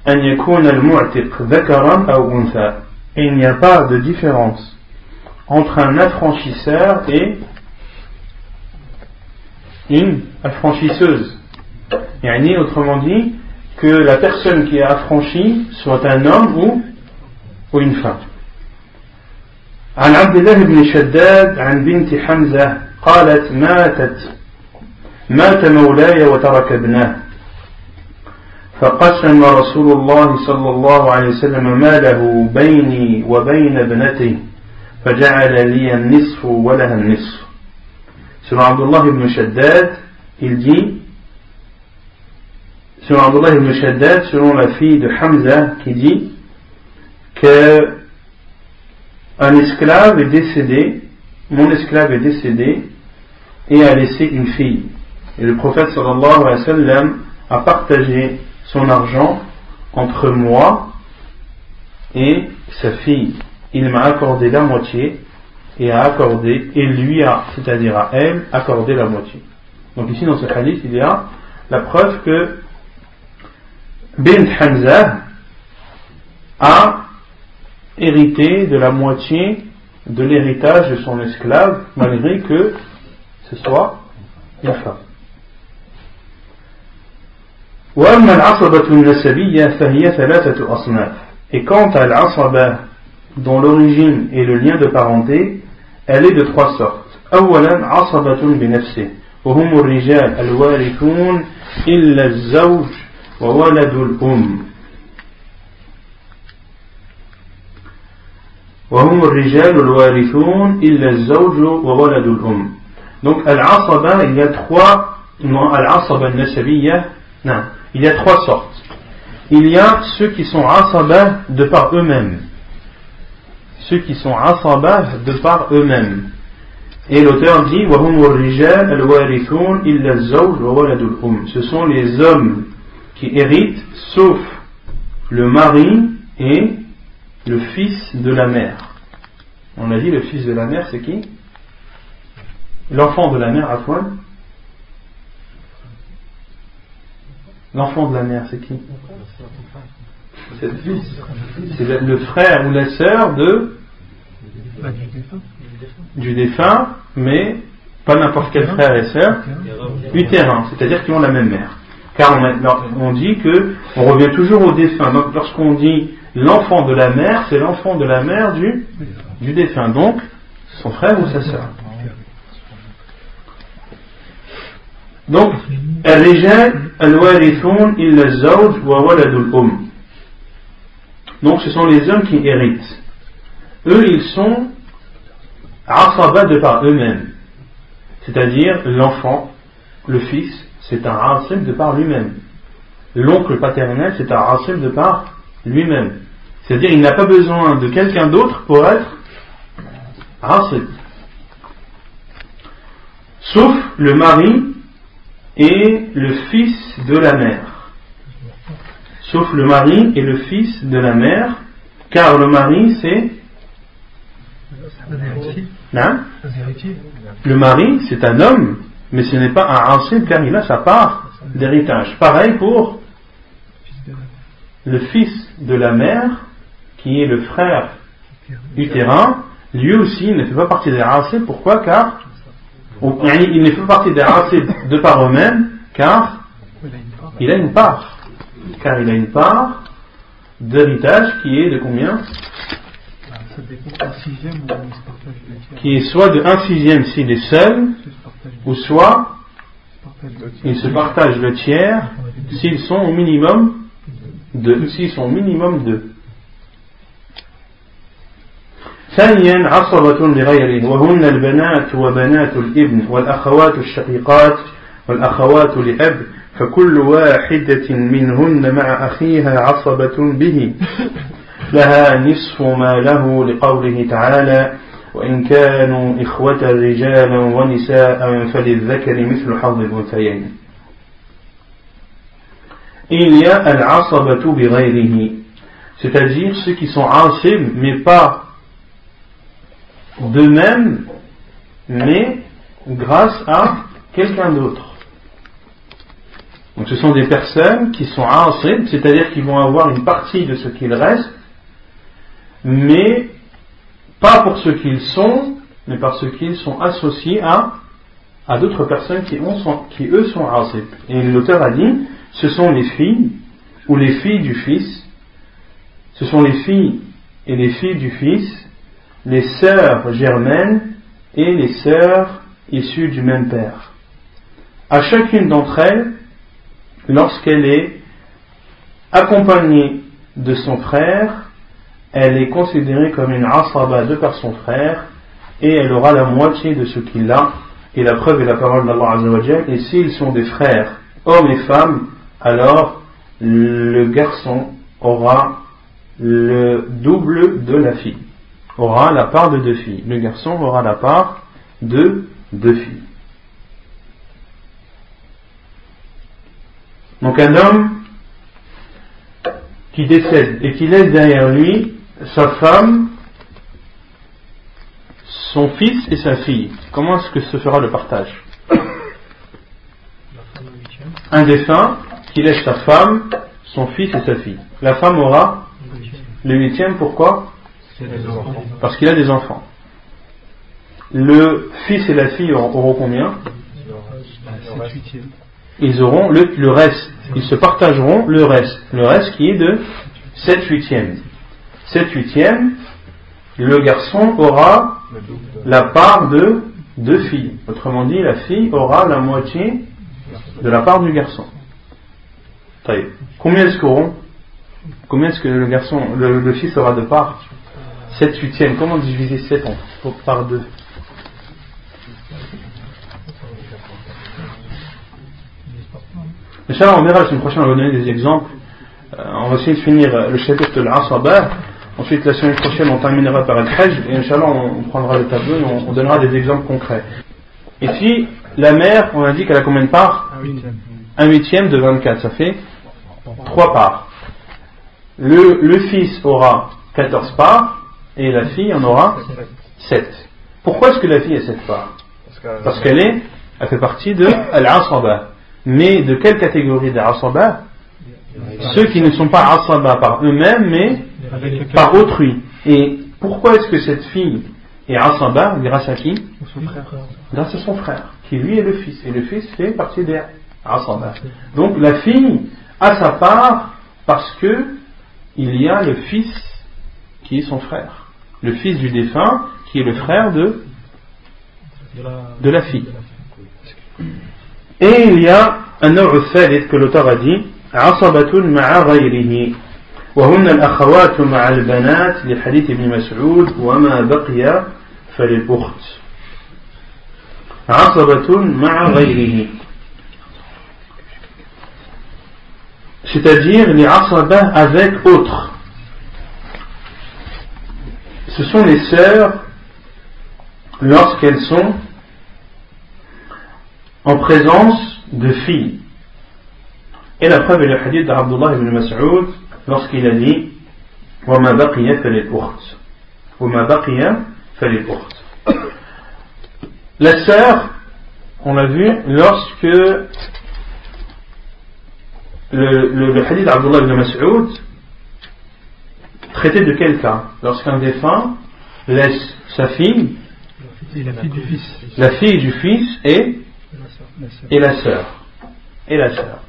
أن يكون المعتق ذكرا أو أنثى il n'y a pas de différence entre un affranchisseur et une affranchisseuse. Yani, autrement dit, que la personne qui est affranchie soit un homme ou, ou une femme. عن عبد الله بن شداد عن بنت حمزة قالت ماتت مات مولاي وترك ابنه فقسم رسول الله صلى الله عليه وسلم ماله بيني وبين ابنته فجعل لي النصف ولها النصف Selon Abdullah ibn Shaddad, il dit, selon Abdullah ibn Shaddad, selon la fille de Hamza, qui dit que un esclave est décédé, mon esclave est décédé et a laissé une fille. Et le prophète sallallahu alayhi wa sallam a partagé son argent entre moi et sa fille. Il m'a accordé la moitié et a accordé, et lui a, c'est-à-dire à elle, accordé la moitié. Donc ici dans ce hadith, il y a la preuve que Bint Hamza a hérité de la moitié de l'héritage de son esclave, malgré que ce soit femme. Et quant à l'asaba dont l'origine est le lien de parenté, elle est de trois sortes. أولا عصبة بنفسه وهم الرجال الوارثون إلا الزوج وولد الأم وهم الرجال الوارثون إلا الزوج وولد الأم Donc al-asaba, il y a trois, non, al-asaba al-nasabiyya, non, il y a trois sortes. Il y a ceux qui sont asaba de par eux-mêmes. ceux qui sont asaba de par eux-mêmes. Et l'auteur dit Ce sont les hommes qui héritent sauf le mari et le fils de la mère. On a dit le fils de la mère, c'est qui? L'enfant de la mère, à toi? L'enfant de la mère, c'est qui? C'est le frère ou la sœur de du défunt, mais pas n'importe quel frère et sœur, utérin, c'est-à-dire qui ont la même mère. Car on, dit que on revient toujours au défunt. Donc lorsqu'on dit l'enfant de la mère, c'est l'enfant de la mère du, du défunt, donc son frère ou sa sœur. Donc, donc ce sont les hommes qui héritent. Eux, ils sont asaba de par eux-mêmes. C'est-à-dire l'enfant, le fils, c'est un asib de par lui-même. L'oncle paternel, c'est un asib de par lui-même. C'est-à-dire il n'a pas besoin de quelqu'un d'autre pour être asib. Sauf le mari et le fils de la mère. Sauf le mari et le fils de la mère, car le mari c'est le mari c'est un homme, mais ce n'est pas un ansib car il a sa part d'héritage. Pareil pour le fils de la mère, qui est le frère utérin, lui aussi ne fait pas partie des racines. Pourquoi? Car il ne fait pas partie des racines de par eux-mêmes, car il a une part Car il a une part d'héritage qui est de combien Qui est soit de 1 sixième s'il est seul, ou soit ils se partagent le tiers s'ils sont au minimum de, s'ils sont au minimum deux. ثانيا عصبة لغيره وهن البنات وبنات الابن والأخوات الشقيقات والأخوات لأب فكل واحدة منهن مع أخيها عصبة به. لها نصف ما له لقوله تعالى وإن كانوا إخوة رجالا ونساء فللذكر مثل حظ الأنثيين. il y a al-asabatu bi c'est-à-dire ceux qui sont asib mais pas d'eux-mêmes mais grâce à quelqu'un d'autre. Donc ce sont des personnes qui sont asib c'est-à-dire qu'ils vont avoir une partie de ce qu'il reste mais pas pour ce qu'ils sont, mais parce qu'ils sont associés à, à d'autres personnes qui, ont, qui eux sont asib. Et l'auteur a dit, ce sont les filles ou les filles du fils, ce sont les filles et les filles du fils, les sœurs germaines et les sœurs issues du même père. À chacune d'entre elles, lorsqu'elle est accompagnée de son frère, elle est considérée comme une asaba de par son frère et elle aura la moitié de ce qu'il a. Et la preuve est la parole d'Allah Azzawajal. Et s'ils sont des frères, hommes et femmes, alors le garçon aura le double de la fille, aura la part de deux filles. Le garçon aura la part de deux filles. Donc un homme qui décède et qui laisse derrière lui sa femme, son fils et sa fille. Comment est-ce que se fera le partage Un défunt qui laisse sa femme, son fils et sa fille. La femme aura le huitième, pourquoi Parce qu'il a des enfants. Le fils et la fille auront, combien Ils auront le, le, reste. Ils se partageront le reste. Le reste qui est de 7 huitièmes. 7 huitièmes, le garçon aura la part de deux filles. Autrement dit, la fille aura la moitié de la part du garçon. Combien est-ce qu'auront Combien est-ce que le garçon, le, fils aura de part 7 huitièmes. Comment diviser 7 en, par 2 Inch'Allah, on verra la semaine prochaine, on va donner des exemples. Euh, on va essayer de finir le chapitre de l'Asabah. Ensuite, la semaine prochaine, on terminera par Al-Hajj et Inch'Allah, on, prendra le tableau et on, donnera des exemples concrets. Ici, la mère, on a dit qu'elle a combien de parts Un huitième de 24, ça fait trois parts. Le, le fils aura 14 parts et la fille en aura 7. Pourquoi est-ce que la fille a 7 parts? Parce qu'elle est, elle fait partie de Al-Asaba. Mais de quelle catégorie d'Asaba Ceux qui ne sont pas Asaba par eux-mêmes, mais par autrui. Et pourquoi est-ce que cette fille est asaba grâce à qui Grâce à son frère, qui lui est le fils. Et le fils fait partie des asaba. Donc la fille a sa part parce que il y a le fils qui est son frère. Le fils du défunt qui est le frère de, de la fille. Et il y a un ordre que l'auteur a dit عصبة مع غيره وهن الأخوات مع البنات لحديث ابن مسعود وما بقي فللأخت عصبة مع غيره c'est-à-dire les asaba avec autres. Ce sont les sœurs lorsqu'elles sont en présence de filles. Et la preuve est le hadith d'Abdullah ibn Mas'ud lorsqu'il a dit وما بقي فللأخت وما بقي فللأخت La sœur, on l'a vu, lorsque le, le, le hadith d'Abdullah ibn Mas'ud traitait de quel cas Lorsqu'un défunt laisse sa fille, la fille du fils, la fille du fils et, et la sœur. Et la sœur.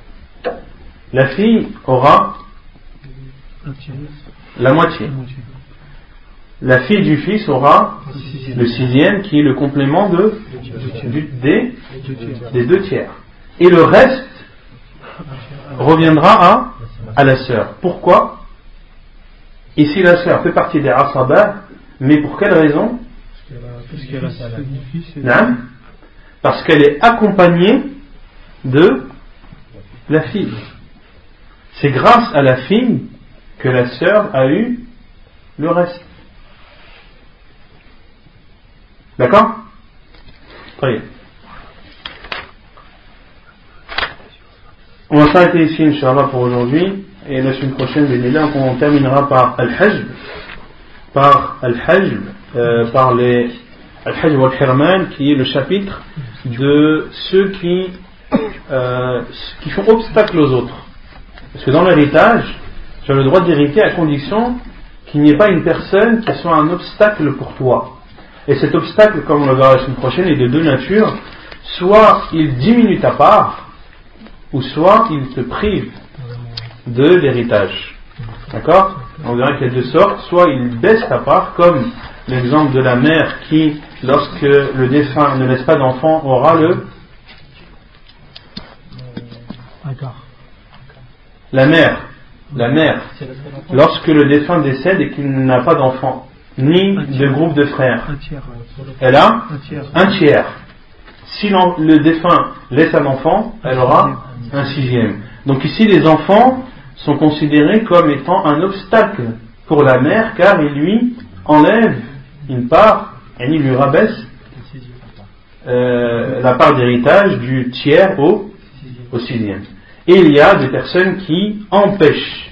La fille aura la moitié. La fille du fils aura le sixième qui est le complément de, des, des deux tiers. Et le reste reviendra à, à la sœur. Pourquoi? Ici, la sœur fait partie des Asaba, mais pour quelle raison? Parce qu'elle est accompagnée de la fille. C'est grâce à la fille que la sœur a eu le reste. D'accord? Très bien. On va s'arrêter ici, Inch'Allah, pour aujourd'hui. Et la semaine prochaine, là, on terminera par Al-Hajj, par Al-Hajj, euh, par les Al-Hajj wal-Hirman, qui est le chapitre de ceux qui, euh, qui font obstacle aux autres. Parce que dans l'héritage, tu as le droit d'hériter à condition qu'il n'y ait pas une personne qui soit un obstacle pour toi. Et cet obstacle, comme on le verra la semaine prochaine, est de deux natures. Soit il diminue ta part, ou soit il te prive de l'héritage. D'accord? On verra qu'il y a deux sortes. Soit il baisse ta part, comme l'exemple de la mère qui, lorsque le défunt ne laisse pas d'enfant, aura le. La mère, la mère, lorsque le défunt décède et qu'il n'a pas d'enfant, ni de groupe de frères, elle a un tiers. Si le défunt laisse un enfant, elle aura un sixième. Donc ici, les enfants sont considérés comme étant un obstacle pour la mère car il lui enlève une part et il lui rabaisse euh, la part d'héritage du tiers au, au sixième. Et il y a des personnes qui empêchent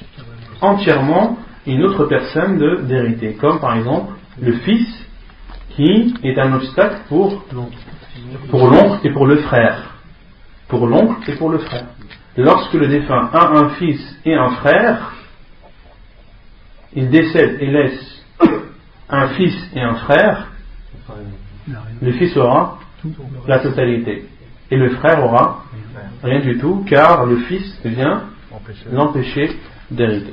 entièrement une autre personne d'hériter, comme par exemple le fils qui est un obstacle pour, pour l'oncle et pour le frère. Pour l'oncle et pour le frère lorsque le défunt a un fils et un frère, il décède et laisse un fils et un frère, le fils aura la totalité. Et le frère aura rien du tout, car le fils vient l'empêcher d'hériter.